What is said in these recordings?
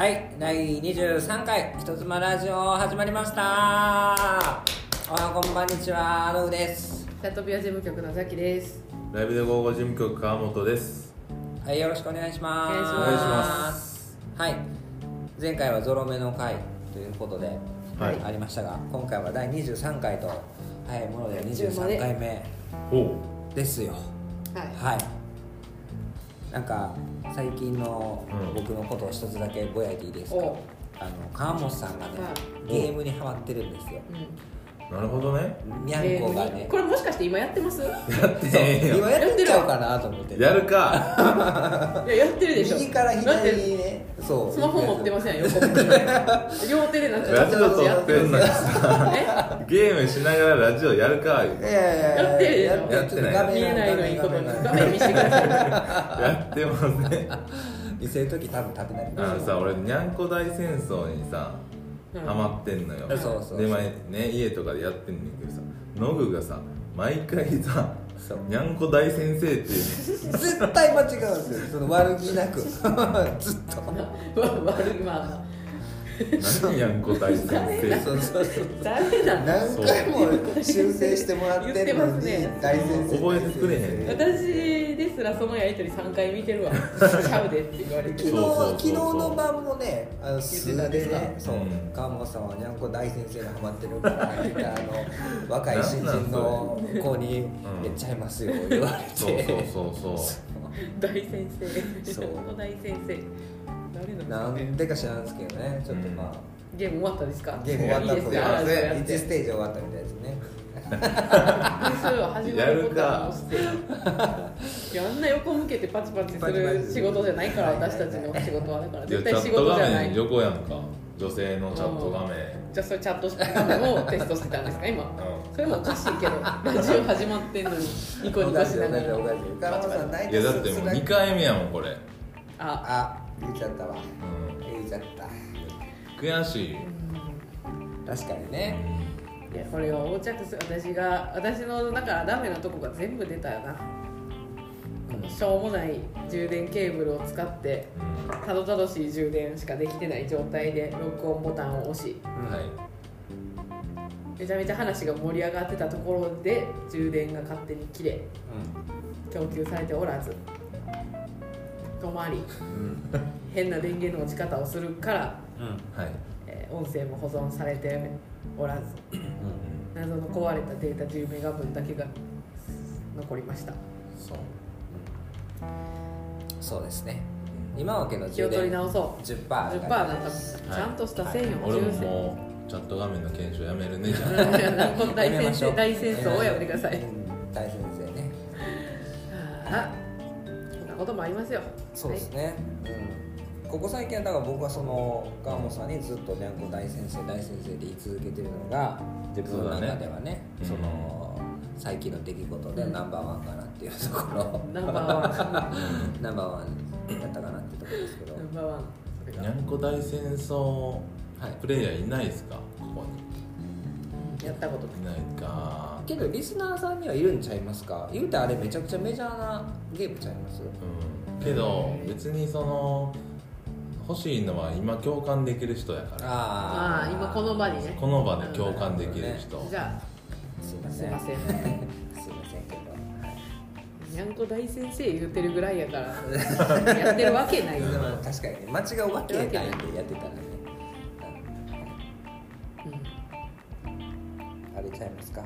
はい第23回人妻ラジオ始まりました。おはこんばんにちはノウです。サトビア事務局のザキです。ライブで午後事務局川本です。はいよろしくお願いします。お願いします。お願いしますはい。前回はゾロ目の回ということで、はい。ありましたが今回は第23回と早いもので23回目ですよ。はい。はいなんか最近のうん。僕のことを一つだけぼやいていいですか、お。うあの川本さんがね、い。ゲームにハマってるんですよ。うん。なるほどねにゃんこがねこれもしかして今やってます？いやってへんよ今やっちゃうかなと思ってやるか ややってるでしょ。右から左てにねそうスマホ持ってませんよ。両手でなんかラジオ撮ってんの？ゲームしながらラジオやるかいやいやいややってるでしょやってない画面見えないのいいことに画面見せてください。やってますね見せる時多分立てないあのさ俺にゃんこ大戦争にさうんハマってんのよ。そうそうそう。で前ね家とかでやってんねんけどさノグがさ毎回さにゃんこ大先生っていう。絶対間違うんですよ。その悪気なく。ずっと。わ 悪いま何にゃんこ大先生。そうそうそうあ誰なんだ。何回も修正してもらってるの言ってますにね。大先生覚えてくれへんね。私ですらそのやりとり三回見てるわ。ちゃうでって言われて。昨日。そうそうそうそう。昨日の晩もねあの素で言ってた。んねそう、ですかうん。川本さんはにゃんこ大先生にハマってるからって言ってあの若い新人の子にうん「言っちゃいますよ」言われて。そうそうそうそう。大先生。そう。大先生。誰ななんですか知らんですけどね。ちょっとまあ、ゲーム終わったですか？ゲーム終わったいいですか？とラジオやっ1てステージ終わったみたいですね。それは始まることはしていやあんな横向けてパチパチする仕事じゃないから私たちの仕事はだから絶対仕事じゃない。面横やんか。女性のチャット画面。じゃあそれチャット画面をテストしてたんですか？今。うそれもおかしいけどラジオ始まってんのにニコニコしながら。いやだってもう2回目やもんこれ、あ。あ言っちゃったわ。うん、言っちゃった。悔しい。確かにね。いやこれは横着する私が私のだからダメなとこが全部出たよな。このしょうもない充電ケーブルを使ってうん。たどたどしい充電しかできてない状態で録音ボタンを押し。はい。めちゃめちゃ話が盛り上がってたところで充電が勝手に切れ供給されておらず止まり変な電源の落ち方をするから、うん。うんはい。えー音声も保存されておらず謎の壊れたデータ10メガ分だけが残りました。そう。そうですね。今わけの気を取り直そ10%う10%なんかです。ちゃんとした線よ俺も純正もうチャット画面の検証やめるね。じゃなんか大先生大戦争をやめてください。うん。大先生ね。あこともありますよ。そうですね、うん、ここ最近はだから僕はその川本さんにずっとにゃんこ大先生大先生で言い続けてるのが自分の中ではね。その最近の出来事でナンバーワンかなっていうところ。ナンバーワン。ナンバーワンやったかなっていうところですけど。ナンバーワン。にゃんこ大戦争はい。プレイヤーいないですか？ここやったことにいないかけどリスナーさんにはいるんちゃいますか？言うてあれめちゃくちゃメジャーなゲームちゃいます？うん。けど別にその欲しいのは今共感できる人やから。ああ今この場にね。この場で共感できる人。じゃすいません。あすいません。すいませんけど。はい。にゃんこ大先生言うてるぐらいやからやってるわけない。よ、確かにね。間違うわけないんでやってたらね。うん。あれちゃいますか？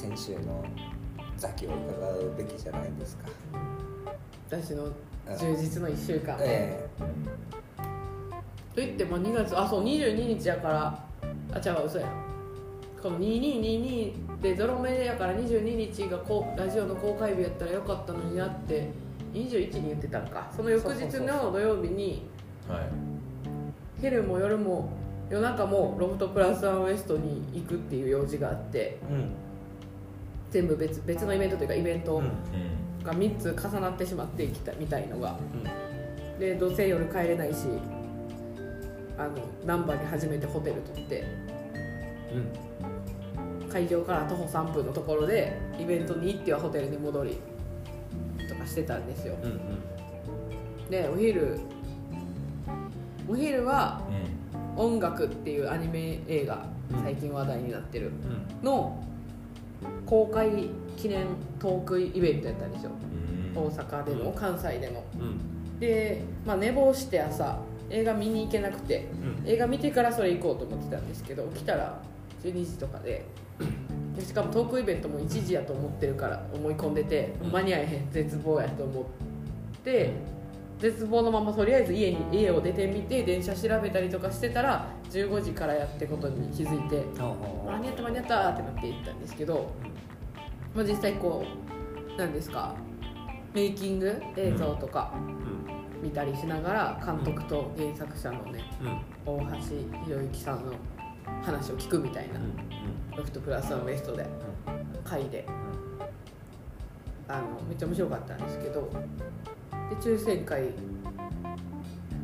先週のザキを伺うべきじゃないですか。私の充実の1週間、えといっても2月あそう22日やからあ違う嘘や。この2222でゾロ目やから22日がこうラジオの公開日やったらよかったのになって21に言ってたんか。その翌日の土曜日にはい。昼も夜も夜中もロフトプラスワンウエストに行くっていう用事があって。えうん全部別別のイベントというかイベントうん。うんが3つ重なってしまってきたみたいのが。うん。でどうせ夜帰れないしあの難波に初めてホテル取って会場から徒歩3分のところでイベントに行ってはホテルに戻りとかしてたんですよ。うんうん。でお昼お昼はう「音楽」っていうアニメ映画うん最近話題になってるうん。の公開記念トークイベントやったんですよん。大阪でも関西でも。うん。で、まあ、寝坊して朝映画見に行けなくてうん。映画見てからそれ行こうと思ってたんですけど起きたら12時とかで でしかもトークイベントも1時やと思ってるから思い込んでてうん。間に合えへん絶望やと思って絶望のままとりあえず家に家を出てみて電車調べたりとかしてたら15時からやってことに気づいて間に合った間に合ったってなって行ったんですけど、まあ、実際こう何ですかメイキング映像とかうん見たりしながら監督と原作者のねうん大橋宏之さんの話を聞くみたいな。うんロフトプラスワンウエストで回で。あのめっちゃ面白かったんですけどで抽選会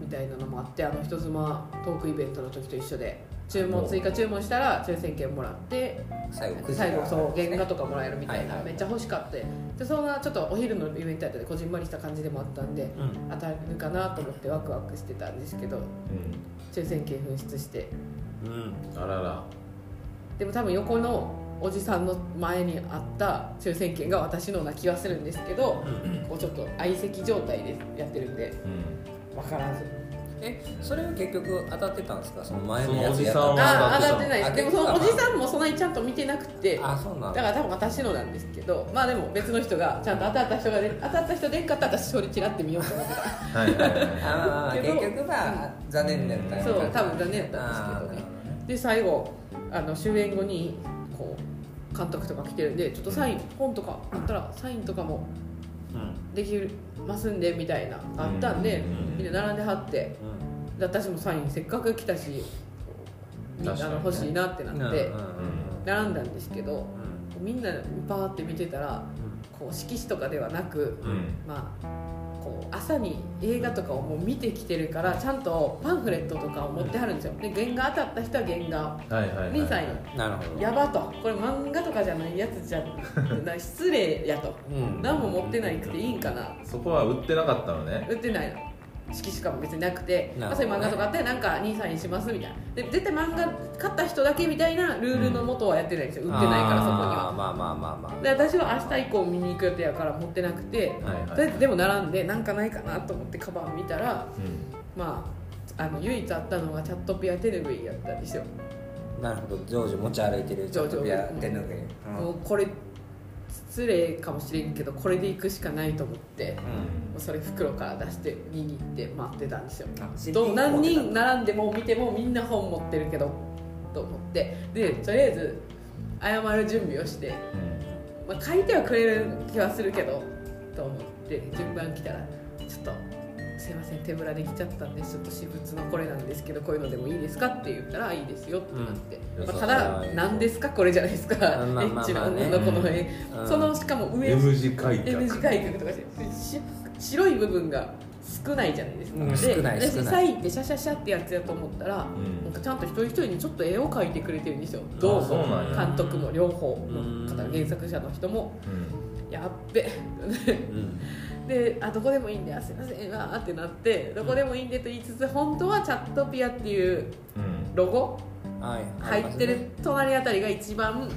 みたいなのもあってあの人妻トークイベントの時と一緒で注文追加注文したら抽選券もらって最後9時最後そう原画とかもらえるみたいな、はいはい。めっちゃ欲しかったでそんなちょっとお昼のイベントやったんでこじんまりした感じでもあったんでうん。当たるかなと思ってワクワクしてたんですけど抽選券紛失して。うんうん。あらら。でも多分横のおじさんの前にあった抽選券が私のな気はするんですけどこうちょっと相席状態でやってるんで。うん。分からず。えそれは結局当たってたんですか？その前のやつやそのおじさんはあ当たってないです。あでもそのおじさんもそんなにちゃんと見てなくて。あそうなんだ。だから多分私のなんですけどまあでも別の人がちゃんと当たった人がで当たった人でんかったら私それチラって見ようと思ってた。はいはいはい 結局は残念だったそう多分残念だったんですけどね。で最後あの終演後にこう監督とか来てるんでちょっとサイン本とかあったらサインとかもできますんでみたいなあったんで、うんみんな並んではってうん。で私もサインせっかく来たしみんな欲しいなってなって並んだんですけどうん。みんなパーって見てたらこう色紙とかではなくまあこう朝に映画とかをもう見てきてるからちゃんとパンフレットとかを持ってはるんですよ。で原画当たった人は原画。はいはいはい兄さんに。なるほど。やばと。これ漫画とかじゃないやつじゃな失礼やと。うん。何も持ってないくていいんかな。そこは売ってなかったのね。売ってないの色しかも別になくてまあ、そういう漫画とかあってなんか兄さんにしますみたいな。で絶対漫画買った人だけみたいなルールのもとはやってないんですよ。売ってないからそこには。まあまあまあまあで私は明日以降見に行く予定やから持ってなくて、はいはいででも並んでなんかないかなと思ってカバン見たらうん。まああの唯一あったのがチャットピアテレビやったんですよ、なるほど。常時持ち歩いてるちょっとビア手ぬぐいもうこれ失礼かもしれんけどこれで行くしかないと思ってもうそれ袋から出して見に行って待ってたんですよ。あどう何人並んでも見てもみんな本持ってるけどと思って。でとりあえず謝る準備をして、まあ、書いてはくれる気はするけどと思って順番来たらちょっと「すいません手ぶらで来ちゃったんでちょっと私物のこれなんですけどこういうのでもいいですか?」って言ったら「いいですよ」ってなって、うん。まあ、ただ「何ですかこれじゃないですか」ま女の子の絵、うん。そのしかも上 M 字開脚。M 字開脚とかしてし白い部分が少ないじゃないですか、うんで私サインってシャシャシャってやつやと思ったら、うん。なんかちゃんと一人一人にちょっと絵を描いてくれてるんですよ。どうそうもなんや。監督も両方のうん。方原作者の人も。うん。やっべ。うんであどこでもいいんであすいません。わーってなってどこでもいいんでと言いつつ本当はチャットピアっていううん。ロゴ？はい。入ってる隣あたりが一番うん。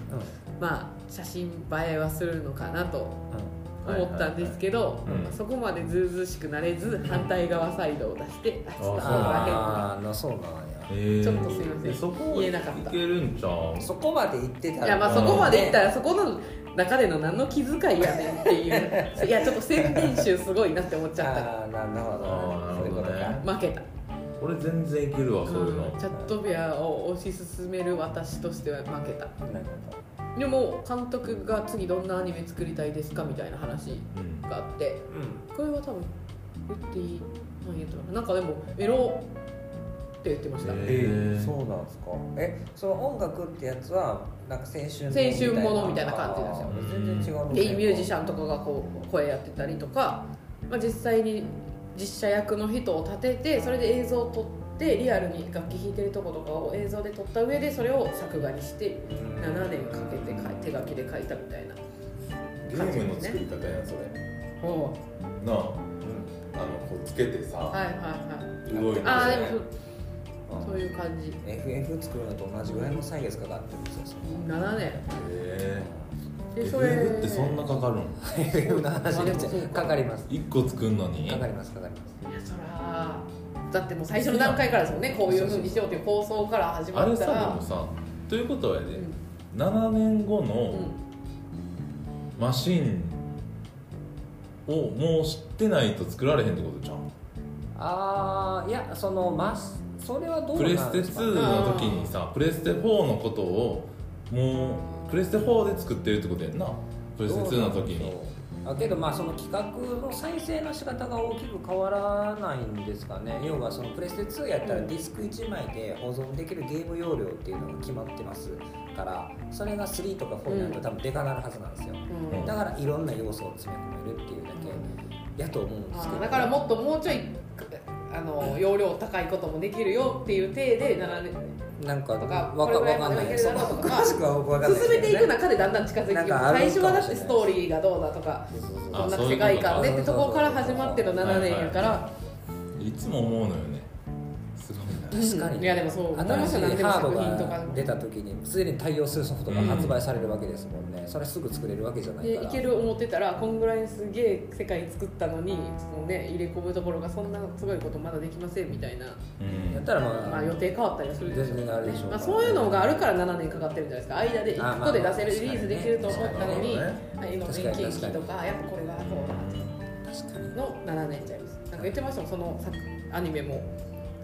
まあ写真映えはするのかなとうん。思ったんですけど、そこまでずうずうしくなれず反対側サイドを出してあちょっとそうなんだああそうなんやえー。ちょっとすいません。えそこ言えなかった。いけるんちゃう？そこまで行ってたらいやまあそこまでいったらそこの中での何の気遣いやねんっていう。いやちょっと宣伝集すごいなって思っちゃっああなるほどそういう負けた。俺全然いけるわそういうの。うんチャットビアを推し進める私としては負けた。なるほでも監督が次どんなアニメ作りたいですかみたいな話うんがあってどこれは多分言っていい何言ったかななんかでもエロって言ってました、えーそうなんですか。えその音楽ってやつはなんか青春青春ものみたいな感じですよ。全然違うでミュージシャンとかがこう声やってたりとか、まあ、実際に実写役の人を立ててそれで映像を撮ってリアルに楽器弾いてるとことかを映像で撮った上でそれを作画にしてうん7年かけて書い手書きで書いたみたいな。ゲームの作り方やそれ。おなあ。うん。あのこうつけてさ、はいはいはい。動いてああでもう。んそういう感じ。FF 作るのと同じぐらいの歳月かかってるんですよ7年。へえでそれ。FF ってそんなかかるの？FF の話にまあでもそうか。かかります。1個作るのに？かかりますかかります。いやそらだってもう最初の段階からですもんね。こういうふうにしようっていう構想から始まあれさったらでもさということはやで、うん。7年後うのん。マシンをもう知ってないと作られへんってことじゃんああいやそのまそれはどうプレステなんですか2の時にさプレステ4のことをもうプレステ4で作ってるってことやんな。プレステ2の時に。あけどまあその企画の再生の仕方が大きく変わらないんですかね。要はそのプレステ2やったらディスク1枚で保存できるゲーム容量っていうのが決まってますからそれが3とか4になると多分でかなるはずなんですよ、うん。だからいろんな要素を詰め込めるっていうだけやと思うんですけど。だからもっともうちょいあの容量高いこともできるよっていう体で7年なんかとかわかんない。でいけるだろうとか詳しくは僕わかんない進めていくな中でだんだん近づいていくる。最初はだってストーリーがどうだとかあこんな世界観でってところから始まっての7年やから。いつも思うのよね確かに。いやでもそう新しいハードが出た時にすでに対応するソフトが発売されるわけですもんね、それすぐ作れるわけじゃないから。でいける思ってたらこんぐらいすげえ世界作ったのにその、ね、入れ込むところがそんなすごいことまだできませんみたいな、うん。やったらまあ、まあ、予定変わったりはするでしょ。う全然あるでしょうまあ、そういうのがあるから7年かかってるんじゃないですか。間で1個で出せるリリースできると思ったのにね。あ今確かに年金機とかやっぱこれがこう確かに。の7年ちゃいますなんか言ってましたもんその作アニメも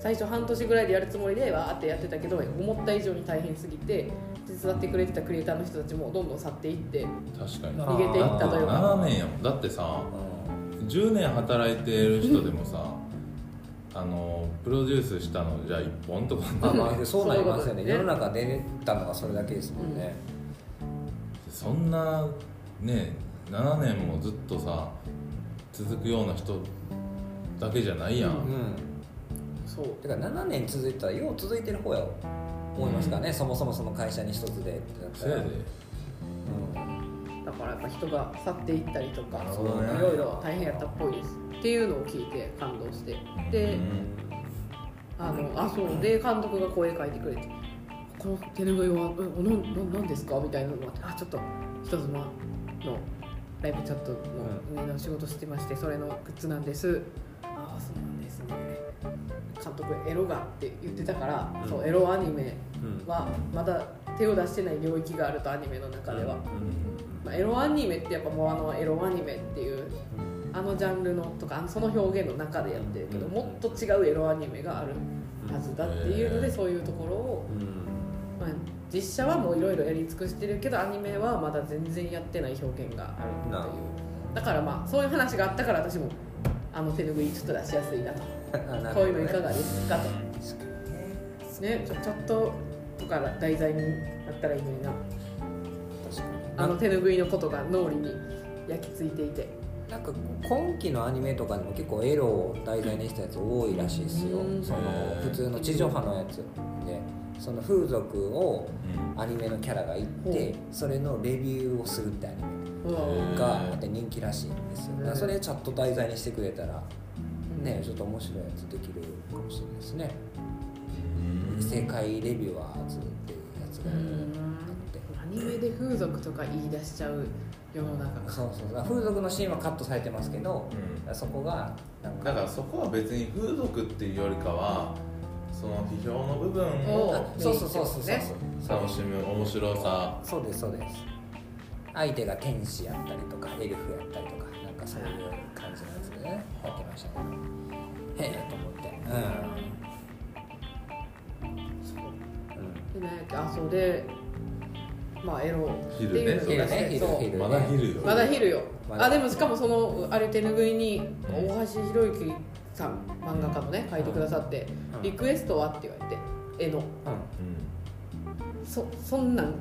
最初半年ぐらいでやるつもりでわーってやってたけど思った以上に大変すぎて手伝ってくれてたクリエイターの人たちもどんどん去っていって確かに。あ逃げていったというか。7年やもん。だってさ10年働いてる人でもさあのプロデュースしたのじゃあ1本とか。まあまあそうなりますよね。ね。世の中出れたのがそれだけですもんね、そんなね7年もずっとさ続くような人だけじゃないやん、うんそう。てか7年続いたらよう続いてる方や思いますかね、そもそもその会社に一つで。ってなったらせやで。うんだからやっぱ人が去っていったりとかいろいろ大変やったっぽいですっていうのを聞いて感動して。であのあそう。で監督が声書いてくれて「この手拭いはえなんなんなんですか?」みたいなのがあって「あちょっと人妻のライブチャットの上の仕事してましてそれのグッズなんです」監督エロがって言ってたから、うん。そうエロアニメうん。はまだ手を出してない領域があるとアニメの中では、まあ、エロアニメってやっぱもうあのエロアニメっていうあのジャンルのとかその表現の中でやってるけどうん。もっと違うエロアニメがあるはずだっていうのでうんそういうところを、うん。まあ、実写はもういろいろやり尽くしてるけどアニメはまだ全然やってない表現があるという。だからまあそういう話があったから私もあの手拭いちょっと出しやすいなとこういうのいかがですかと。ねちょちょっととか題材になったらいいのにな。確かに。あの手拭いのことが脳裏に焼き付いていて。なんか今期のアニメとかでも結構エロを題材にしたやつ多いらしいですよ。うん。その普通の地上波のやつで。その風俗をうん。アニメのキャラが行ってそれのレビューをするってアニメがあって人気らしいんですよ。それちゃんと題材にしてくれたらねちょっと面白いやつできるかもしれないですね。うん。世界レビュアーズっていうやつがあって。アニメで風俗とか言い出しちゃう世の中が。そうそうそう。風俗のシーンはカットされてますけどうん。そこがなんだからそこは別に風俗っていうよりかはその批評の部分をあそうそうそうそうそうねそう。楽しむ面白さ。そうですそうです。相手が天使やったりとかエルフやったりとかなんかそういう感じのねやってましたけどへえと思って。うん、でねあそうでまあエロ。っていうの昼がね。昼そう。昼まだ昼よ。まだ昼よ。まだ。あでもしかもそのあれ手拭いにうん。大橋博之さん漫画家のね書いてくださってうん。リクエストは？って言われて絵の。うそそんなん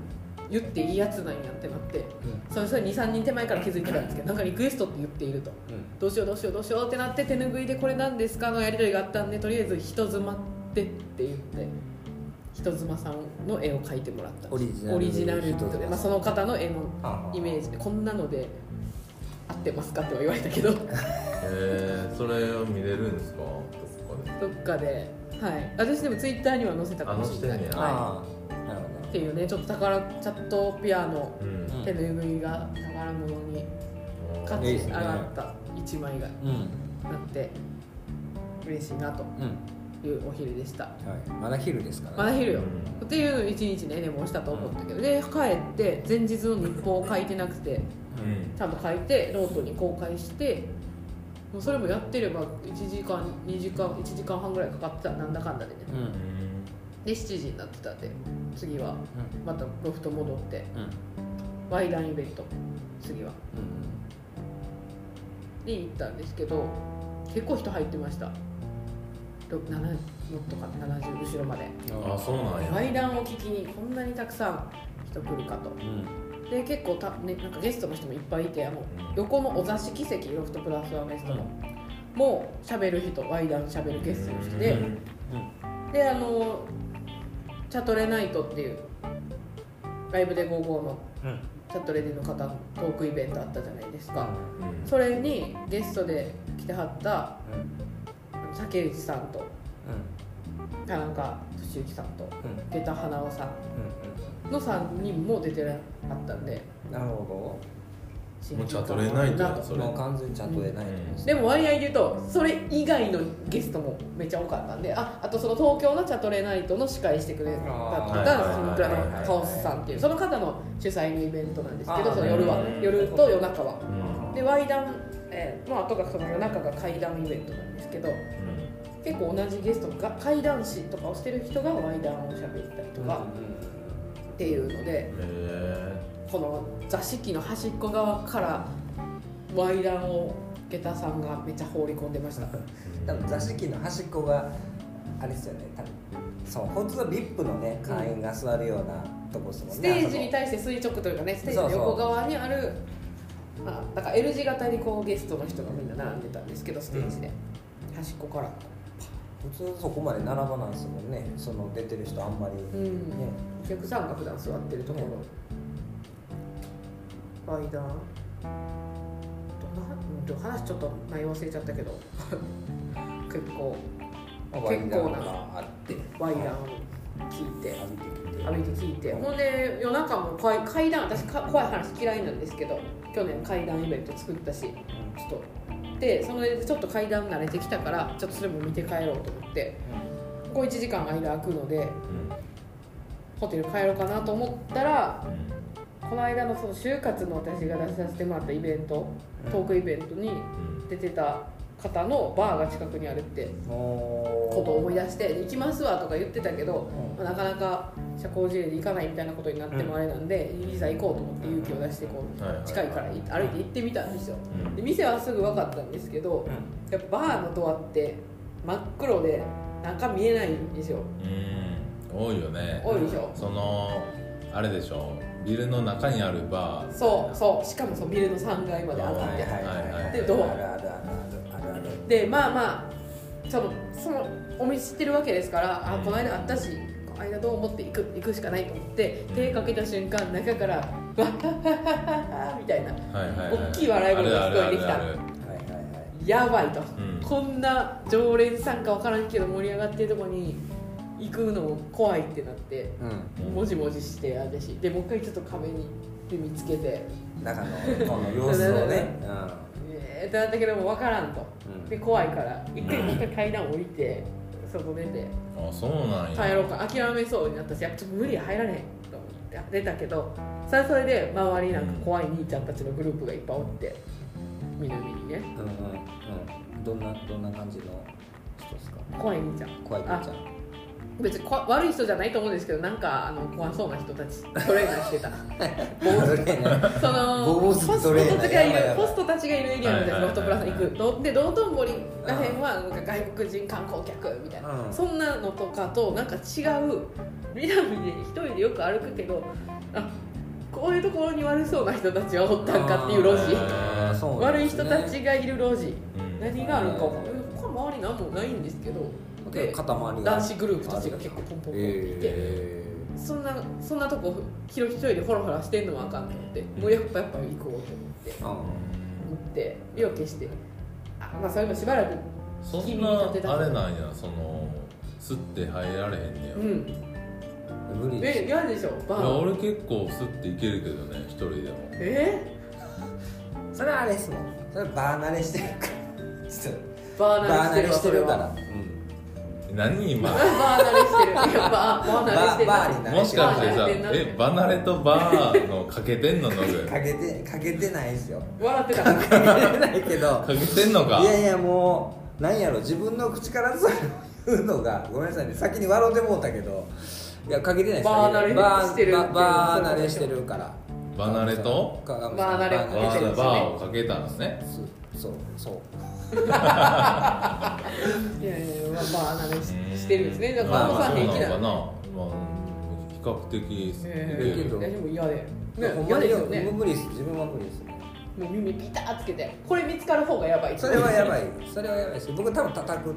言っていいやつなんやってなってん。それそれ23人手前から気づいてたんですけど なんかリクエストって言っていると。うん。どうしようどうしようどうしようってなって手拭いでこれなんですかのやり取りがあったんでとりあえず人妻ってって言って人妻さんの絵を描いてもらったオリジナルオリジナルって人妻さん。まあ、その方の絵のイメージでこんなので合っってますかっては言われたけど。どえー、それを見れるんですか？どっかで。っかで。はい。私でもツイッターには載せたかもしれない。ねや。はい、っていうねちょっと宝チャットピアノうん。うん手の指りが宝物に価値上がった一枚がなって嬉しいなとうん。いうお昼でした。はい。まだ昼ですからまだ昼よ。うっていうのを一日ね寝坊したと思ったけどで帰って前日の日報を書いてなくてん。ちゃんと書いてノートに公開してもうそれもやってれば1時間2時間1時間半ぐらいかかってたなんだかんだでね。うんで7時になってたんで次はまたロフト戻ってうん。ワイダンイベント次は。うんに行ったんですけど結構人入ってました。ろ7もっとか70後ろまで。あそうなんや。ワイダンを聞きにこんなにたくさん人来るかと。うん。で結構た、ね、なんかゲストの人もいっぱいいてあの横のお座敷席ロフトプラスワンゲストの、もう喋る人ワイダン喋るゲストの人で、うん。であのチャトレナイトっていうライブで55のうん。チャトレディの方のトークイベントあったじゃないですか、うん。それにゲストで来てはった竹内さんと田中俊之さんとうん。下駄花尾さうんん。の3人も出てらっったんで。なるほ新もうチャトレナイトやそれ。どもう完全にちゃんと出ないとですでも割合で言うとそれ以外のゲストもめっちゃ多かったんでああとその東京のチャトレナイトの司会してくれた方がその倉のカオスさんっていうその方の主催のイベントなんですけどその夜はうん夜と夜中は。うん。でワイダン、えーまあ、あとがその夜中が怪談イベントなんですけど結構同じゲストが怪談師とかをしてる人がワイダンを喋ったりとかっていうのでへこの座敷の端っこ側からワイダンを下駄さんがめっちゃ放り込んでました。え多分座敷の端っこがあれですよね多分。そう普通は VIP のね会員が座るようなとこですもんねステージに対して垂直というかねステージの横側にあるまあ、だから L 字型にこうゲストの人がみんな並んでたんですけどステージで、端っこから。普通そこまで並ばないですもんね。その出てる人あんまり、うん。ねお客さんが普段座ってるところ、バイダーど話ちょっと内容忘れちゃったけど。結構まあ結構なワイダンがあってワイダンを聞いて。歩いてきて。歩いて聞いて、うんほんで夜中も怪怪談私か怖い話嫌いなんですけど去年怪談イベント作ったしちょっと。でそれでちょっと階段慣れてきたからちょっとそれも見て帰ろうと思って。こう1時間間空くのでホテル帰ろうかなと思ったらこの間のその就活の私が出させてもらったイベントトークイベントに出てた方のバーが近くにあるってこことを思い出して「行きますわ」とか言ってたけど、なかなか社交辞令で行かないみたいなことになってもあれなんで、いざ行こうと思って勇気を出してこはいはいう近いから歩いて行ってみたんですよ。うん。で店はすぐ分かったんですけどやっぱバーのドアって真っ黒で中見えないんですよ。うん。多いよね。多いでしょ。そのあれでしょビルの中にあるバー。そうそう。しかもそうビルの3階まで上がってで。ドア。でまあまあそのそのお店知ってるわけですからあうん。この間あったしこの間どう思って行く行くしかないと思って手かけた瞬間中から「わっはっはっはっは」みたいな。はいはいはい。大きい笑い声が聞こえてきた。やばいと、うん。こんな常連さんか分からんけど盛り上がってるとこに行くの怖いってなってうん。もじもじして私でもう一回ちょっと壁にで見つけて。中のこの様子をね。えーってなったけども分からんと。うん。で怖いから一回もう一回階段降りて外出て。あそうなんや。帰ろうか。諦めそうになったしやっぱちょっと無理や入られへんと思って。出たけどそれはそれで周りなんか怖い兄ちゃんたちのグループがいっぱいおって南にね。うんうんうん。どんなどんな感じの人ですか？怖い兄ちゃん。怖い兄ちゃん別にこ悪い人じゃないと思うんですけどなんかあの怖そうな人たちトレーナーしてた。その坊ホスト主トレーナーたちがいるホストたちがいるエリアなんですはいはいはいロフトプラス行く。どで道頓堀らへんはなんか外国人観光客みたいな、うん。そんなのとかとなんか違う南で一人でよく歩くけどあこういうところに悪そうな人たちはおったんかっていう路地。あーそうなん悪い人たちがいる路地。うん。何があるかも。他周りなんもないんですけどで男子グループたちが結構ポンポンポンっていて、えそんなそんなとこひろ一人でホラホラしてんのはあかんと思って。もうやっぱやっぱ行こうと思って。ー、うんって意を決して。あまあそれもしばらくそん君に立てたなあれなんやその吸って入られへんねや、いうん。無理。ですえ嫌でしょバやー俺結構吸っていけるけどね一人でも。え？それはあれですもん。それバー慣れしてるから。バーバー慣れしてるから何今？バー慣れしてるバーバー慣れしてる。バーに慣れもしかしてさえ離れとバーのかけてんの？ノブかけてかけてないですよ。笑ってた。かけてないけど。かけてんのかいやいやもうなんやろ自分の口からそれを言うのがごめんなさいね先に笑うてもうたけど。いやかけてないですバー慣れしてるバーバー慣れしてるから。バー慣れをかバけてるーバーをかけたのねそうそういやいやまあバー慣れししてるんですね。だからさん平気な。そうなのかな、まあ、比較的ええ。けど私も嫌で、ねほん、嫌まにですよね。無理です。自分は無理です。ねもう耳ピタッつけてこれ見つかる方がやばい。それはやばい。それはやばいです僕多分叩く。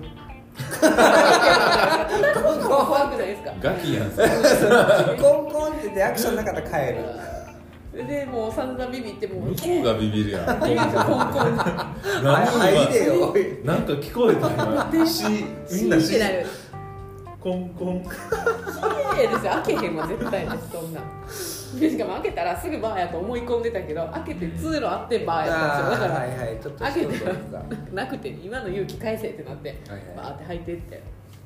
怖くないですか？ガキやん。コンコンって言ってアクションなかったら帰るでもう散々ビビってもう向こうがビビるやん。なんか聞こえた今しみんなしコンコン。綺麗ですよ開けへんわ絶対ですそんな。でしかも開けたらすぐバーやと思い込んでたけど開けて通路あってバーやったんですよ。だからあーはいはいちょっと開けてなくて今の勇気返せってなってはいはいバーって入ってって。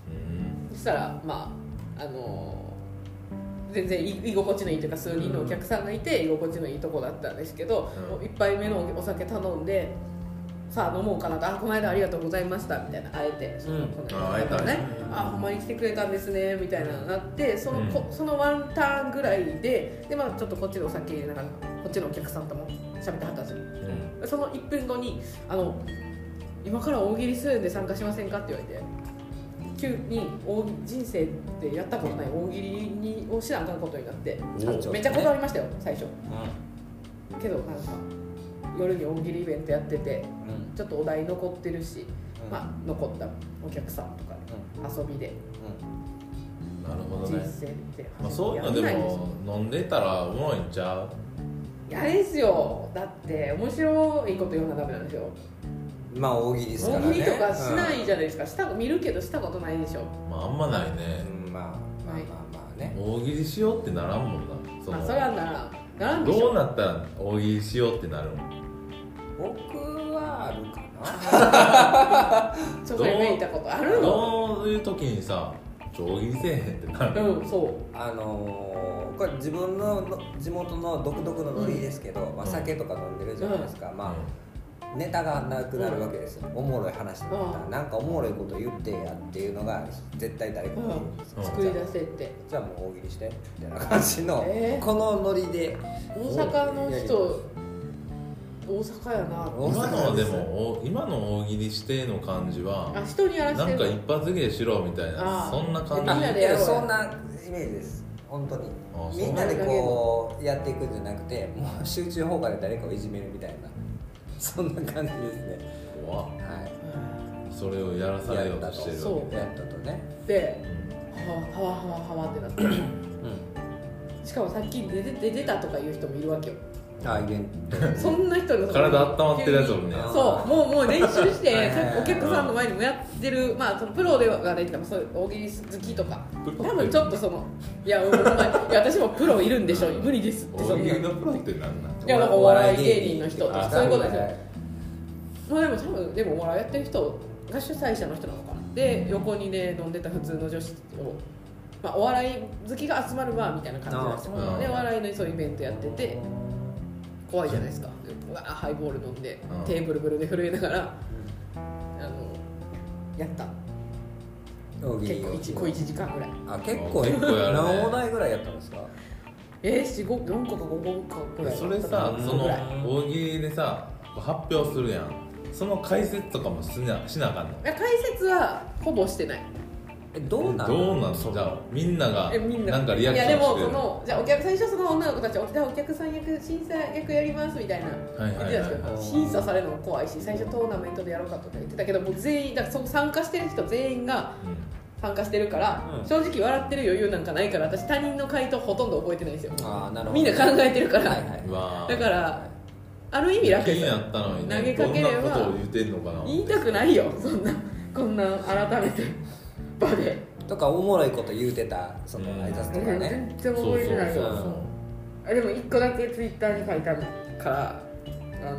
うんそしたらまああのー全然居居心地のいいというか数人のお客さんがいて居心地のいいとこだったんですけど、うん。もう一杯目のお酒頼んでさあ飲もうかなと「あこの間ありがとうございました」みたいな会えて、そのうん。このあ会えたねね。あほんまに来てくれたんですねみたいなのになってその,こ、うんそのワンターンぐらいでで、まあ、ちょっとこっちのお酒なんかこっちのお客さんとも喋ってはったんですよ。うん。その1分後にあの「今から大喜利するんで参加しませんか?」って言われて。急に大喜人生でやったことない大喜利にをしなあかんことになっておめっちゃ断りましたよ最初。うけどなんか夜に大喜利イベントやっててんうん。ちょっとお題残ってるし、うん。まあ、残ったお客さんとか遊びで。なるほど人ね生ってまあ、そういうのでも飲んでたらおもろいんちゃう？いやですよ。だって面白いこと言うのはダメなんですよ。うんまあ大喜利ですからね。大喜利とかしないじゃないですか、した見るけどしたことないでしょ。まああんまないね。うんまあまあまあまあね。大喜利しようってならんもんな。そのまあそれはならならんでしょ。どうなったら大喜利しようってなるの僕はあるかな。ちょっと夢いたことあるの？どういう時にさ大喜利せえへんってなるうんそう。あのーこれ自分のの地元の独特のノリですけど、まあ、酒とか飲んでるじゃないですか、まあネタがなくなるわけですよ、おもろい話とかだったら、うん。なんかおもろいこと言ってやっていうのが絶対誰かに言うんですよ、うん。作り出せって。じゃあもう大喜利してみたいな感じの、えー。このノリで。大阪の人大阪やな大今のはでもお今の大喜利しての感じはあ人にやらせなんか一発芸しろみたいあなあそんな感じ。そんなイメージです。本当に。みんなでこうやっていくんじゃなくてもう集中砲火で誰かをいじめるみたいなそんな感じですね。はそれをやらされようとしてるそうわけいやったとね。ではわはわはわはわってなって。うん。しかもさっき出て出てたとか言う人もいるわけよあイベントそんな人の体温まってるやつもね。あそう。もうもう練習してお客さんの前にもやってるまあそのプロでは大喜利好きとか。多分ちょっとそのいや私もプロいるんでしょ。無理ですってそんな。大喜利のプロって何なん？いやなんかお笑い芸人の人。とかあそういうことですよ。はいまあでも多分でもお笑いやってる人が主催者の人なのかな。で横にね飲んでた普通の女子を、まあ、お笑い好きが集まるバーみたいな感じなんですよ。でお笑いのそういうイベントやってて怖いじゃないですか。でうわーハイボール飲んでうん。テーブルブルで震えながらあのやった。結構一小1時間ぐらい。あ結構結構やるね。何お題ぐらいやったんですか？えー、4 5 4個か5個かぐらいそれさうんその大喜利でさ発表するやん。その解説とかもしなしなあかんの？いや解説はほぼしてないえどうなの？どうなんの？じゃあみんながえみんな。なんかリアクションいやでもそのじゃあお客最初その女の子たちおじゃあお客さん役審査役やりますみたいな。言ってたんですけど審査されるのも怖いし最初トーナメントでやろうかとか言ってたけどもう全員だからその参加してる人全員が参加してるから、うん。正直笑ってる余裕なんかないから私他人の回答ほとんど覚えてないんですよ。あーなるほど。みんな考えてるから、はいはい。だからある意味楽ですよ。気になったのにね。投げかければどんなことを言ってんのかな言いたくないよそんなこんな改めて場で。とかおもろいこと言うてたそのうん挨拶とかね。全然覚えてないよあでも一個だけツイッターに書いたからあ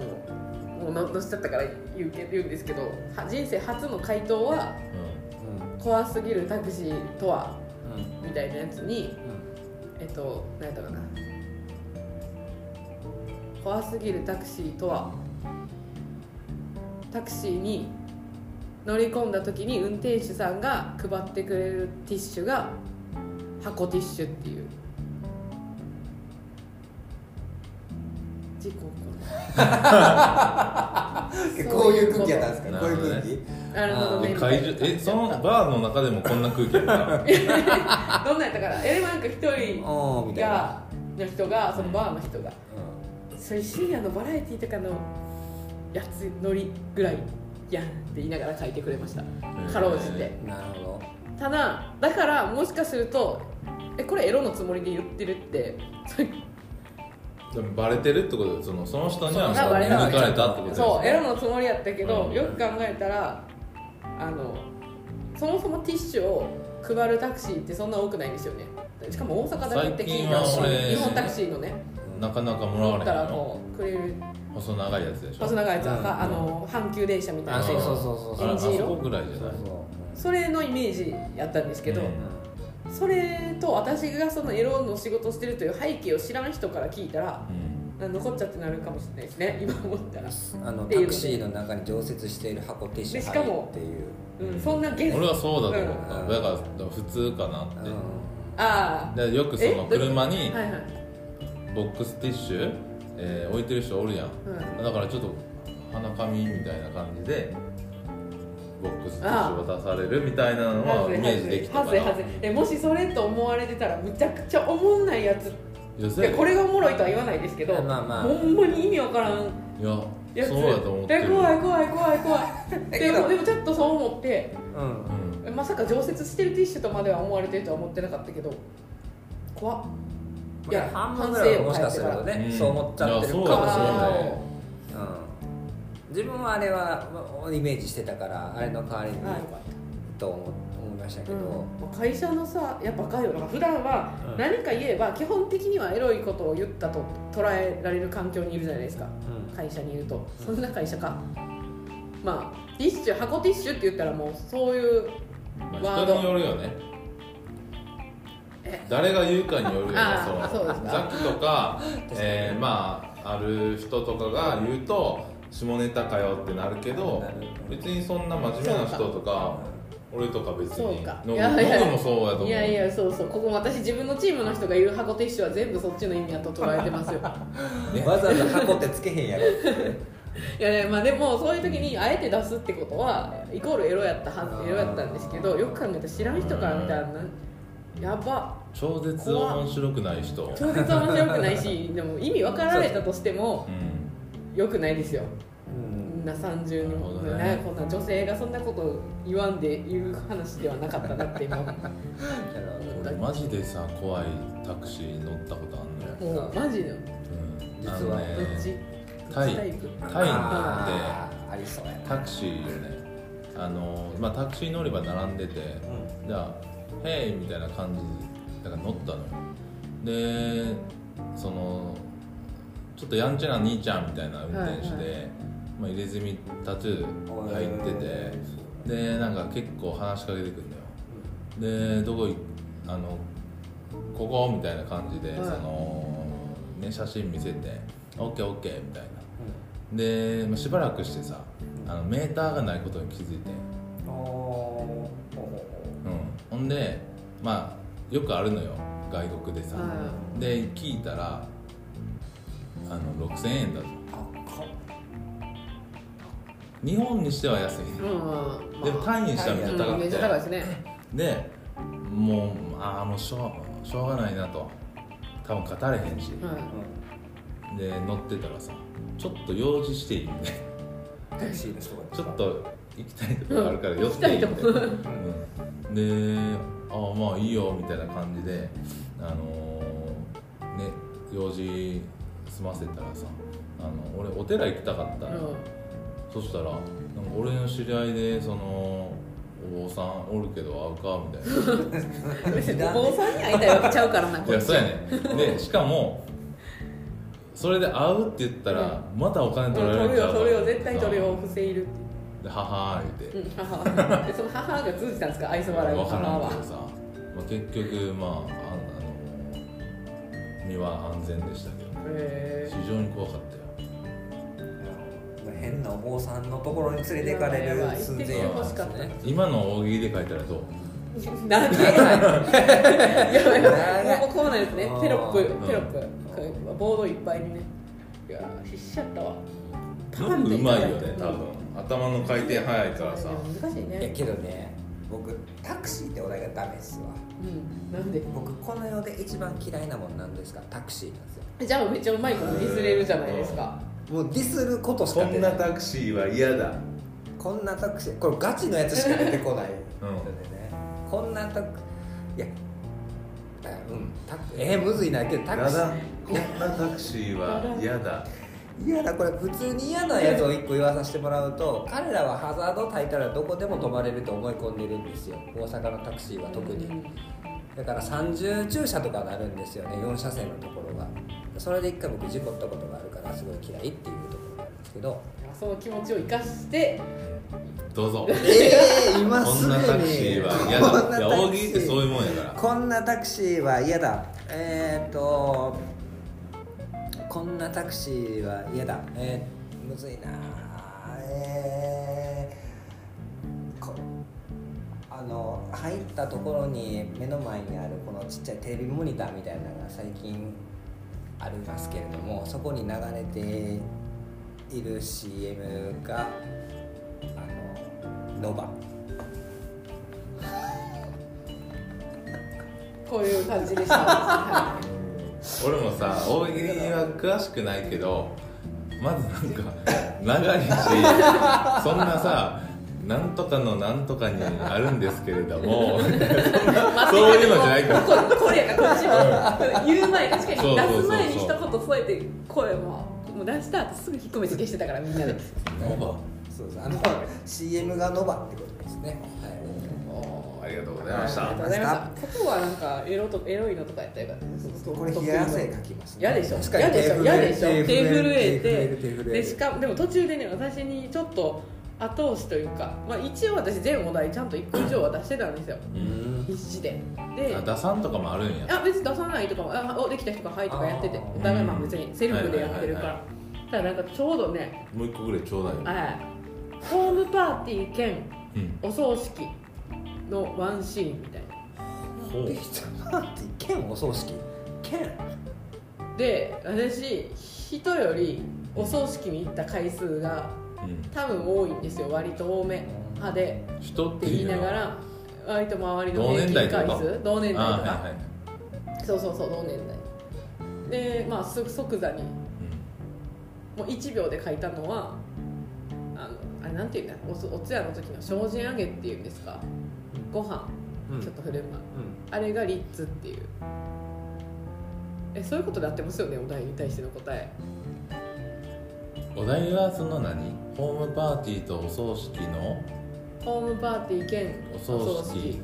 のもう載せちゃったから言うけ言うんですけどは人生初の回答はううん。怖すぎるタクシーとはうん。みたいなやつにうん。えっと何やったかな。怖すぎるタクシーとはタクシーに乗り込んだ時に運転手さんが配ってくれるティッシュが箱ティッシュっていう。事故え こういう空気やったんですか？なこういうるほどね空気？なるほど。ね会場えそのバーの中でもこんな空気やった どんなんやったからえなんか一人おーみたいな。がの人がそのバーの人が。うそれ深夜のバラエティとかのやつ乗りぐらいやんって言いながら書いてくれました。かろうじて。んなるほど。ただだからもしかするとえこれエロのつもりで言ってるって バレてるってことでそのその人にはそうバレた抜かれたってことですそうエロのつもりやったけど、うん。よく考えたらあのそもそもティッシュを配るタクシーってそんな多くないんですよね。しかも大阪だけって聞いたし最近は俺日本タクシーのねなかなかもらわれへんたらのこうくれる。細長いやつでしょ？細長いやつはうん。さあの阪急電車みたいな。あそうそうそうそう。あエンジ色あそこぐらいじゃない？それのイメージやったんですけど、うん。それと私がそのエロの仕事をしてるという背景を知らん人から聞いたらうん。残っちゃってなるかもしれないですね。今思ったら、あのっていうのでタクシーの中に常設している箱ティッシュでしかもっていう。うん、そんなゲス俺はそうだと思った、うん。だから普通かなって、あでよくそのえ？車にあはいはい、ボックスティッシュ、えー置いてる人おるやん。うん、だからちょっと鼻紙みたいな感じでボックスティッシュ渡されるみたいなのはイメージできたかえもしそれと思われてたらむちゃくちゃおもんないやつ。いこれがおもろいとは言わないですけど、まあまあ。ほんまに意味わからん。いややつ。そうやと思ってる。え怖い怖い怖い怖い でもでもちょっとそう思ってうん。うんまさか常設してるティッシュとまでは思われてるとは思ってなかったけど怖っいや半分ぐらいはもしかするとね、うん。そう思っちゃってるかもしれない。うん、自分はあれはイメージしてたからあれの代わりにはいと思思いましたけど、うん、会社のさやっぱかよな普段はうん。何か言えば基本的にはエロいことを言ったと捉えられる環境にいるじゃないですか。うん。会社にいると。そんな会社か。まあティッシュ箱ティッシュって言ったらもうそういうまあ、人によるよね。え誰が言うかによるよねそうですか。ザキとか、えーまあある人とかが言うと下ネタかよってなるけど別にそんな真面目な人とか俺とか別にそうか。のいやいや。僕もそうやと思う。いやいやそうそう。ここ私自分のチームの人が言う箱ティッシュは全部そっちの意味やと捉えてますよ。わざわざ箱ってつけへんやろって。いやねまあでもそういう時にあえて出すってことはイコールエロやったはずエロやったんですけどよく考えたら知らん人から見たらなんやば超絶面白くない人。超絶面白くないしでも意味分かられたとしてもうん。よくないですよ。うん。みんな30にも、ね。ね、こんな女性がそんなこと言わんで言う話ではなかったなって今。マジでさ怖いタクシー乗ったことあんのよ、たもうマジで。うん、実は。ねどっちタイどっちタイプ。タイあーありそうやな。タクシーよねあの、まあ、タクシー乗り場並んでてじゃあ「ヘイ!」みたいな感じでだから乗ったのよ。でそのちょっとやんちゃな兄ちゃんみたいな運転手で、はいまあ、入れ墨タトゥー入っててでなんか結構話しかけてくるんだよ。でどこいあのここ？みたいな感じで、はい。そのね写真見せて「オッケーオッケー」みたいな。で、まあしばらくしてさあのメーターがないことに気づいて、うん、ほんでまあよくあるのよ外国でさ、はで聞いたらあの6000円だと。日本にしては安い、うんまでも単位にしてはめっちゃ高くて、高いですね。でもうああもうしょうしょうがないなと。多分語れへんし。はい。で乗ってたらさちょっと用事していいみたいなタクシーの人がちょっと行きたいとこがあるから寄っていいみたいな、行きうん、でああまあいいよみたいな感じであのーね用事済ませたらさあの俺お寺行きたかったの、うん。そしたらなんか俺の知り合いでそのお坊さんおるけど会うかみたいな。別 にお坊さんに会いたいわけちゃうからないやそうやねん。でしかもそれで会うって言ったら、またお金うん取られ取るちゃうからよ取るよ。絶対取るよ不正いるってで母言うて、うん母。でその母が通じたんですか？愛想笑いの分から母はんけどさ、まあ、結局まあああの身は安全でしたけどへ非常に怖かったよ。変なお坊さんのところに連れて行かれる寸前やかった。ね今の大喜利で書いたらどう？ー長いやばいやばい。もうこうなんですね。テロップうん。テロップ。ボードいっぱいにね。いやー必死やったわ。ノブうまいよね多分頭の回転早いからさ。難しいいやねけどね僕タクシーってお題がダメっすわ。うん。なんで？僕この世で一番嫌いなもんなんですか？タクシーなんですよ。じゃあめっちゃうまいことディスれるじゃないですか。もうディスることしかこん出なタクシーは嫌だ。こんなタクシー。これガチのやつしか出てこない。うん。のでね。こんなタクいやあうん。タクえー、むずいな。けどタクシー。こんなタクシーは嫌だ嫌だこれ普通に嫌なやつを1個言わさせてもらうと彼らはハザード焚いたらどこでも止まれると思い込んでるんですよ。大阪のタクシーは特に。だから30駐車とかなるんですよね4車線のところが。それで1回僕事故ったことがあるからすごい嫌いっていうところがあるんですけど。その気持ちを生かしてどうぞ。ええ今こすぐに。んなタクシーは嫌こんなだ大喜利ってそういうもんやから。こんなタクシーは嫌だ。えー、っとこんなタクシーは嫌だ。えー、むずいな。えー、こあの入ったところに目の前にあるこのちっちゃいテレビモニターみたいなのが最近ありますけれどもそこに流れている CM があのノバ。こういう感じでした。は俺もさ大喜利は詳しくないけどまずなんか長いしそんなさなんとかのなんとかにあるんですけれどもいそういうのじゃないから。ここれやからこっちは言う前確かに出す前に一言添えて声ももう出した後すぐ引っ込めつけしてたからみんなでノバそう。ですあの CM がノバってことですね、はいありがとうございました。ありがとうございました。ここはなんかエロとエロいのとかやったらよかったですこれ冷や汗かきますね。嫌でしょ？嫌でしょ？嫌で。しょ手震えてでしかもでも途中でね私にちょっと後押しというか、まあ、一応私全お題ちゃんと1個以上は出してたんですよ。うん。必死で。であ打算とかもあるんや。あ別に出さないとかもあおできた人が「はい」とかやってて。お互いまあ別にセルフでやってるから。ただなんかちょうどねもう一個ぐらいちょうだいよ、はい。ホームパーティー兼うん、お葬式のワンシーンみたいな。ほう。できた。なって剣お葬式？剣。で私人よりお葬式に行った回数がうん、多分多いんですよ。割と多め。派で人っってて言いながら割と周りの平均回数？同年代とか、あはいはいそうそうそう同年代。でまあす即座に。もう1秒で書いたのはあのあれなんていうんだ？おつお通夜の時の精進揚げっていうんですか？ご飯うん。ちょっと古いまうん。あれがリッツっていう。えそういうことであってますよね？お題に対しての答え。お題はその何？ホームパーティーとお葬式の？ホームパーティー兼お葬式。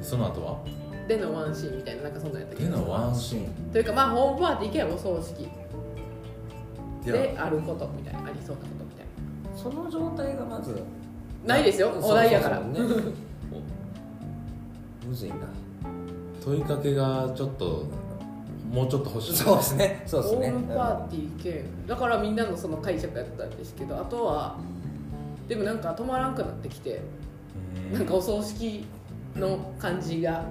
その後は？でのワンシーンみたいななんかそんなんやったけ？ど手のワンシーン。というかまあホームパーティー兼お葬式。であることみたいなありそうなことみたいその状態がまずなないですよ。お題やからそうそうそう。ね。むずいな。問いかけがちょっともうちょっと欲しい。そうですね。そうですホねームパーティー兼だからみんなのその解釈やったんですけどあとはでもなんか止まらんくなってきてうん。なんかお葬式の感じが。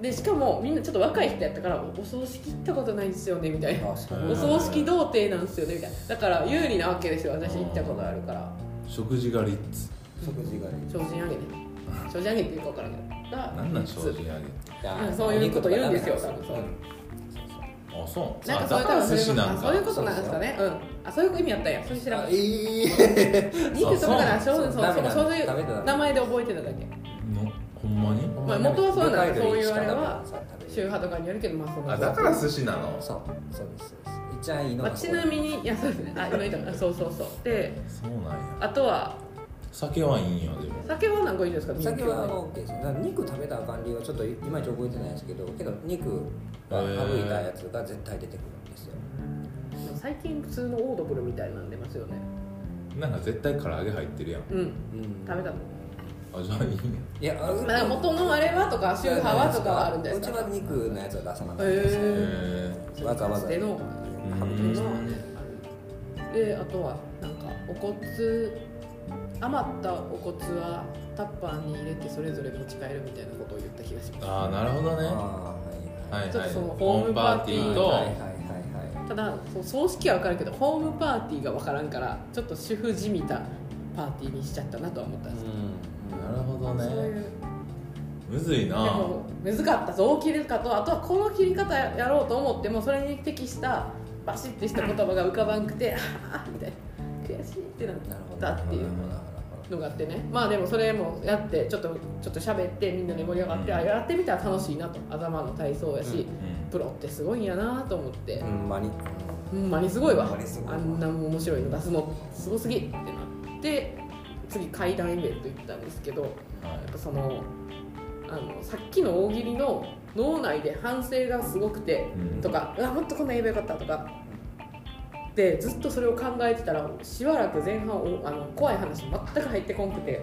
でしかもみんなちょっと若い人やったからお葬式行ったことないんですよねみたいな。お葬式童貞なんですよねみたいな。だから有利なわけですよ私行ったことあるから。食事がリッツ食事がいい精進揚げね精進揚げっていうか分からんけどが何なん精進揚げいやうんそういうこと言うんですよお肉とかダメなんあそう。なんかそういうあだから寿司なんあそういうことなんですかね。うん。あそういう意味やったんや。それ知らん。あいい。肉とかなそう。そうそうそういう名前で覚えてただけ。のほんまに？まあ元はそうなんそういうあれは宗派とかによるけどまあその。あだから寿司なの。そうそうですそうです。ちなみにいやそうですね。あ今言ったあそうそうそう。でそうなんや。あとは酒はいいんやでも。酒は何個いいんですか？酒は OK ですだから肉食べたらあかん理由はちょっといまいち覚えてないんですけどけど肉はへー省いたやつが絶対出てくるんですよ。キはでも最近普通のオードブルみたいなん出ますよね。なんか絶対唐揚げ入ってるやん。うん。うん。食べたの。あじゃあいいね。いやあまあ元のあれはとか宗派はとかはあるんですか？ちは肉のやつは出さなかったですねへわざ。わざでの。うん。ハブのであとはなんかお骨余ったお骨はタッパーに入れてそれぞれ持ち帰るみたいなことを言った気がします。ああなるほどね。あはいい。はいちょっとそのホームパーティーと。はいはいただそう葬式は分かるけどホームパーティーが分からんからちょっと主婦じみたパーティーにしちゃったなとは思ったんですよ、なるほどそういねうむずいな。でも難かったどう切るかとあとはこの切り方やろうと思ってもそれに適したバシッてした言葉が浮かばんくてああみたいな。悔しいってなっなるほどたっていう。なるほどなるほどのがあってね。まあでもそれもやってちょっとちょっと喋ってみんなで盛り上がって、うん。あやってみたら楽しいなと。頭の体操やし、うんうん。プロってすごいんやなと思って、ほんまに。ほんまにすごいわ。ほんまにすごいわ。あんな面白いの出すのすごすぎってなって次階段イベント行ったんですけどはい。やっぱそのあのさっきの大喜利の脳内で反省がすごくてうん。とかうわもっとこんなん言えばよかったとかでずっとそれを考えてたらしばらく前半おあの怖い話全く入ってこんくて。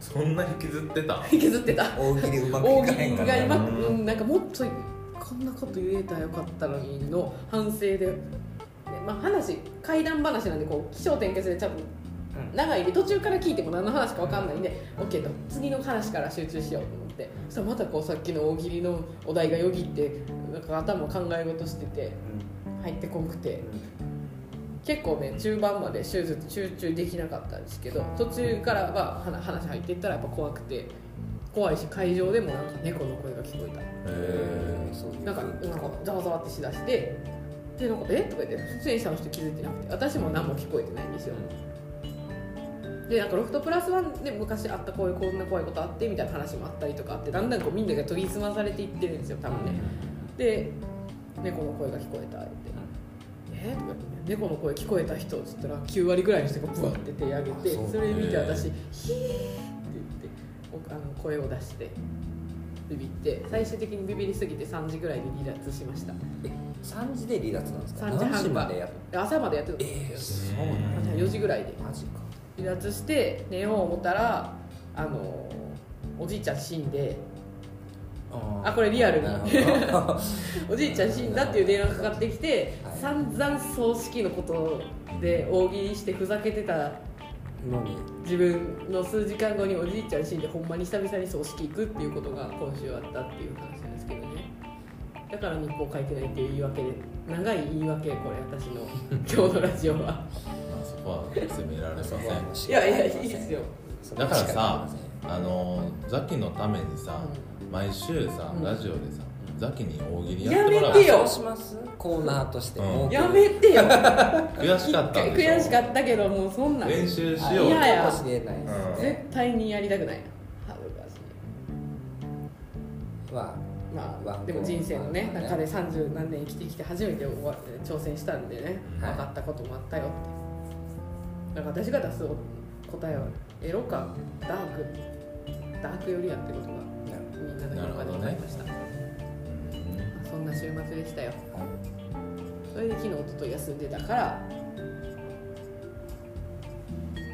そんな引きずってた？引きずってた。大喜利うまく大喜いかへんから。利がうまく、うん。うん、なんかもっとこんなこと言えたらよかったのにの反省で、でまあ、話怪談話なんでこう起承転結で多分うん。長いで途中から聞いても何の話か分かんないんで OK と。次の話から集中しようと思って。そしたらまたこうさっきの大喜利のお題がよぎってなんか頭考え事してて入ってこんくて。結構ね中盤まで集中集中できなかったんですけど途中からは話話入っていったらやっぱ怖くて怖いし会場でもなんか猫の声が聞こえた。なんかなんかざわざわってしだしてでなんか「え？とか言って出演者の人気づいてなくて私も何も聞こえてないんですよ。でなんかロフトプラスワンで昔あったこういうこんな怖いことあってみたいな話もあったりとかあってだんだんこうみんなが研ぎ澄まされていってるんですよ多分ね。で猫の声が聞こえたえ？ーとか言って猫の声聞こえた人っつったら9割ぐらいの人がブワって手挙げてあそれ見て私「ヒー」って言っておあの声を出してビビって最終的にビビりすぎて3時ぐらいで離脱しました。え3時で離脱なんですか？3時何半までやっ朝までやってたんえーですよそうなんや。4時ぐらいで。マジか。離脱して寝よう思ったらあのおじいちゃん死んであこれリアルにな おじいちゃん死んだっていう電話がかかってきて、はい。散々葬式のことで大喜利してふざけてたのに自分の数時間後におじいちゃん死んでほんまに久々に葬式行くっていうことが今週あったっていう話なんですけどね。だから日報書いてないっていう言い訳で長い言い訳これ私の今日のラジオは。まあそこは責められません。いやいやいいですよ。だからさあのザキのためにさ、毎週さ、うんラジオでさザキに大喜利やってもらう。やめてよ。どうしますコーナーとして。うん。もうやめてよ。悔しかったんでしょ？悔しかったけどもうそんなん。練習しよう。いや。いやかもしれないです対にやりたくない。恥ずかしい。ままワンあでも人生のね中で30何年生きてきて初めて終わ挑戦したんでねはい。分かったこともあったよって。だから私が出す答えはエロかダークダーク寄りやってことがあみんなの評価で分かりました、うんそんな週末でしたよ。それで昨日一昨日休んでたから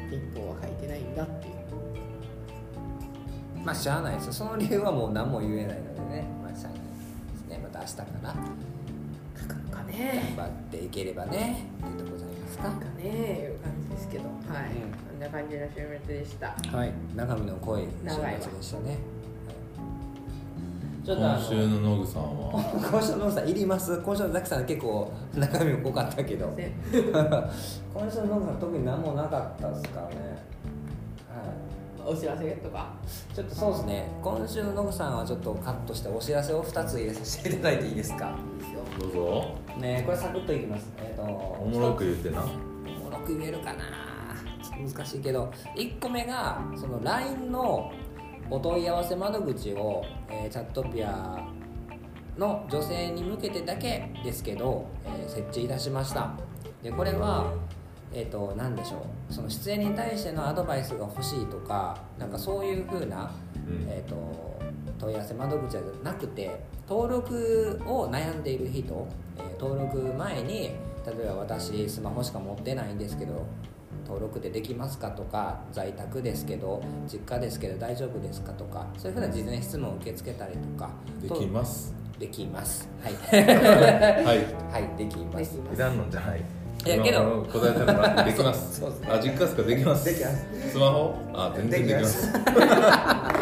日報は書いてないんだっていう。まあしゃあないですよ。その理由はもう何も言えないのでね。まあしゃあないですね。また明日から書くのか頑ね張っていければね。っていうとこございますか。なんかねいう感じですけど。はい、うん。こんな感じの週末でした。はい。中身の濃い週末でしたね今週のノグさんは？今週のノブさんいります。今週のザキさん結構中身も濃かったけど。ね。今週のノブさん特に何もなかったですからね。はい。お知らせとか？ちょっとそうですね。今週のノブさんはちょっとカットしてお知らせを2つ入れさせていただいていいですか？いいですよ。どうぞ。ねこれサクッといきます。えっ、とおもろく言ってな。おもろく言えるかな。ちょっと難しいけど。1個目がその LINE のお問い合わせ窓口を、えーチャットピアの女性に向けてだけですけど、えー設置いたしました。でこれはえー、と何でしょう。その出演に対してのアドバイスが欲しいとかなんかそういう風な、うん。えー、と問い合わせ窓口じゃなくて登録を悩んでいる人、えー登録前に例えば私スマホしか持ってないんですけど登録でできますかとか在宅ですけど実家ですけど大丈夫ですかとかそういうふうな事前質問を受け付けたりとかできます。できます。はい。はい。はいできます。いらんのじゃない。いやけど今答えたらできます。そうそうですあ実家ですか？できます。できます。スマホ？あ全然できます。だから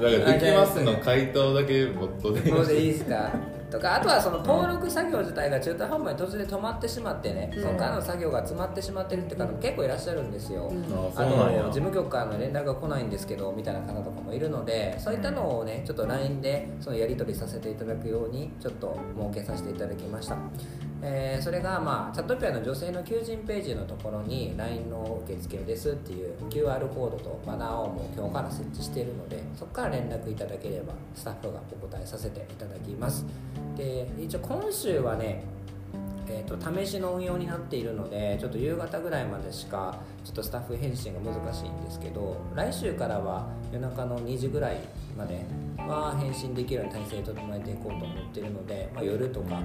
できますの回答だけボットで。そうでいいですか？とかあとはその登録作業自体が中途半端に途中で止まってしまってね、うん。そこからの作業が詰まってしまってるって方も結構いらっしゃるんですよ、うん。あの事務局からの連絡が来ないんですけどみたいな方とかもいるのでそういったのをねちょっと LINE でそのやり取りさせていただくようにちょっと設けさせていただきました、えーそれがまあチャットピアの女性の求人ページのところに LINE の受付ですっていう QR コードとバナーをもう今日から設置しているのでそこから連絡いただければスタッフがお答えさせていただきます。で一応今週はねえー、と試しの運用になっているのでちょっと夕方ぐらいまでしかちょっとスタッフ返信が難しいんですけど来週からは夜中の2時ぐらいまでは返信できるように体制整えていこうと思っているので、まあ、夜とか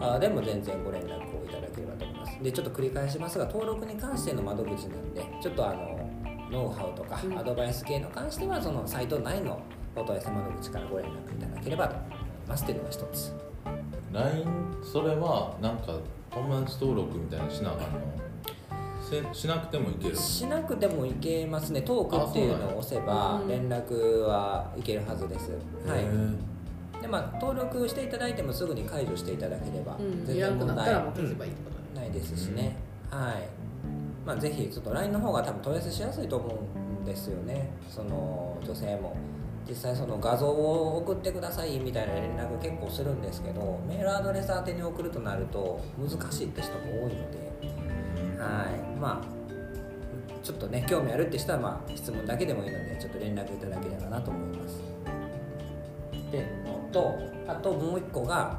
あでも全然ご連絡をいただければと思います。でちょっと繰り返しますが登録に関しての窓口なんでちょっとあのノウハウとかうん。アドバイス系の関してはそのサイト内のお問い合わせ窓口からご連絡いただければと思いますっていうのが一つ LINE それはなんか友達登録みたいなのしなあかんの？せしなくてもいける？しなくてもいけますね。トークっていうのを押せば連絡はいけるはずです、はへい。ーでまあ登録していただいてもすぐに解除していただければうん、全然問題ないですしね、はい。まあぜひちょっと LINE の方が多分問い合わせしやすいと思うんですよね。その女性も実際その画像を送ってくださいみたいな連絡結構するんですけどメールアドレス宛てに送るとなると難しいって人も多いのではい。まあちょっとね興味あるって人はまあ質問だけでもいいのでちょっと連絡いただければなと思います。でとあともう一個が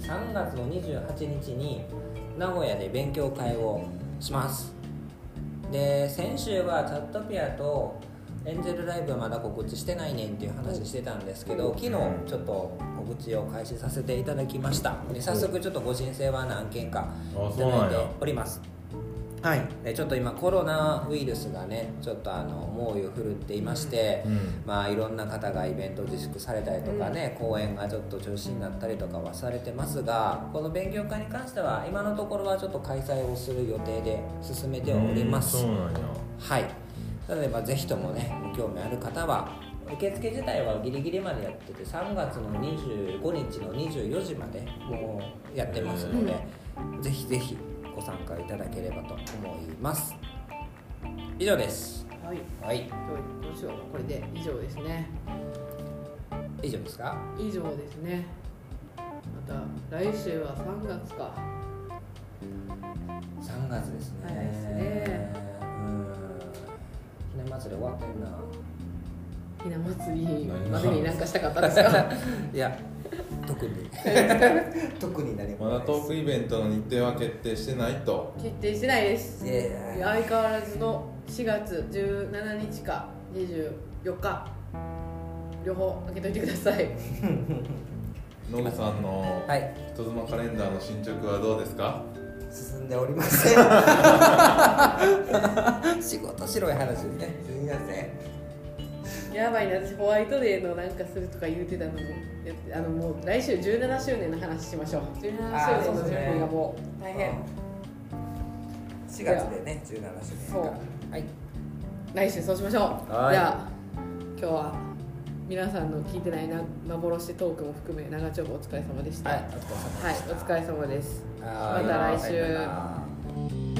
3月の28日に名古屋で勉強会をします。で先週はチャットピアとエンジェルライブはまだ告知してないねんっていう話してたんですけど昨日ちょっと告知を開始させていただきました。で早速ちょっとご申請は何件かあいただいております。はい。でちょっと今コロナウイルスがねちょっとあの猛威を振るっていまして、うん。まあいろんな方がイベント自粛されたりとかね、公演がちょっと中止になったりとかはされてますがこの勉強会に関しては今のところはちょっと開催をする予定で進めてはおります、うんそうなんや。はいなのでまあぜひともねご興味ある方は受付自体はギリギリまでやってて3月の25日の24時までもうやってますので、ぜひぜひご参加いただければと思います。以上です。はい。はい。どうしようこれで以上ですね。以上ですか？以上ですね。また来週は3月か。3月ですね。早いですね。うんひな祭り終わってんな。ひな祭りまでに何かしたかったですか？いや特に。特に何もまだトークイベントの日程は決定してないと。決定してないです。相変わらずの4月17日か24日。両方開けといてください。ノグさんのはい。人妻カレンダーの進捗はどうですか？進んでおりません。仕事白い話ですね。すみません。やばいな私ホワイトデーのなんかするとか言うてたのに。あのもう来週17周年の話しましょう。17周年の準備がもう。大変。4月でね17周年そう。はい。来週そうしましょう。はい。じゃあ今日は皆さんの聞いてないな幻トークも含め長丁場お疲れ様でした。はいお疲れ様でした。はいお疲れ様です。はいまた来週